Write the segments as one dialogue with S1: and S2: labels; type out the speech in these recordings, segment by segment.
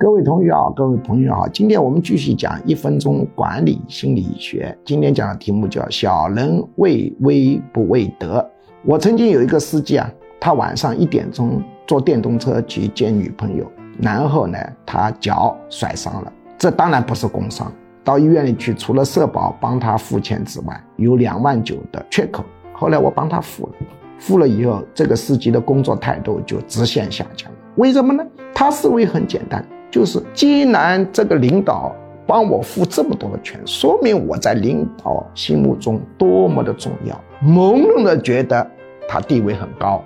S1: 各位同学好，各位朋友好，今天我们继续讲一分钟管理心理学。今天讲的题目叫“小人畏威不畏德”。我曾经有一个司机啊，他晚上一点钟坐电动车去接女朋友，然后呢，他脚摔伤了。这当然不是工伤，到医院里去，除了社保帮他付钱之外，有两万九的缺口。后来我帮他付了，付了以后，这个司机的工作态度就直线下降。为什么呢？他思维很简单。就是既然这个领导帮我付这么多的钱，说明我在领导心目中多么的重要。朦胧的觉得他地位很高，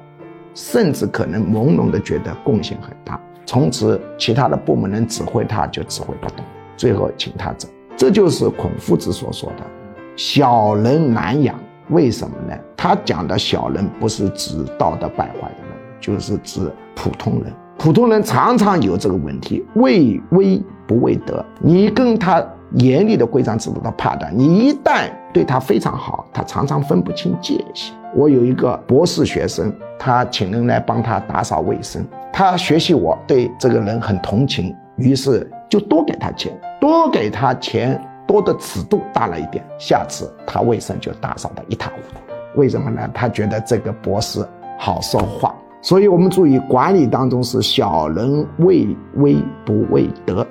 S1: 甚至可能朦胧的觉得贡献很大。从此，其他的部门能指挥他就指挥不动，最后请他走。这就是孔夫子所说的“小人难养”。为什么呢？他讲的小人不是指道德败坏的人，就是指普通人。普通人常常有这个问题，畏威不畏德。你跟他严厉的规章制度，他怕的；你一旦对他非常好，他常常分不清界限。我有一个博士学生，他请人来帮他打扫卫生，他学习我对这个人很同情，于是就多给他钱，多给他钱，多的尺度大了一点，下次他卫生就打扫得一塌糊涂。为什么呢？他觉得这个博士好说话。所以，我们注意管理当中是小人畏威不畏德。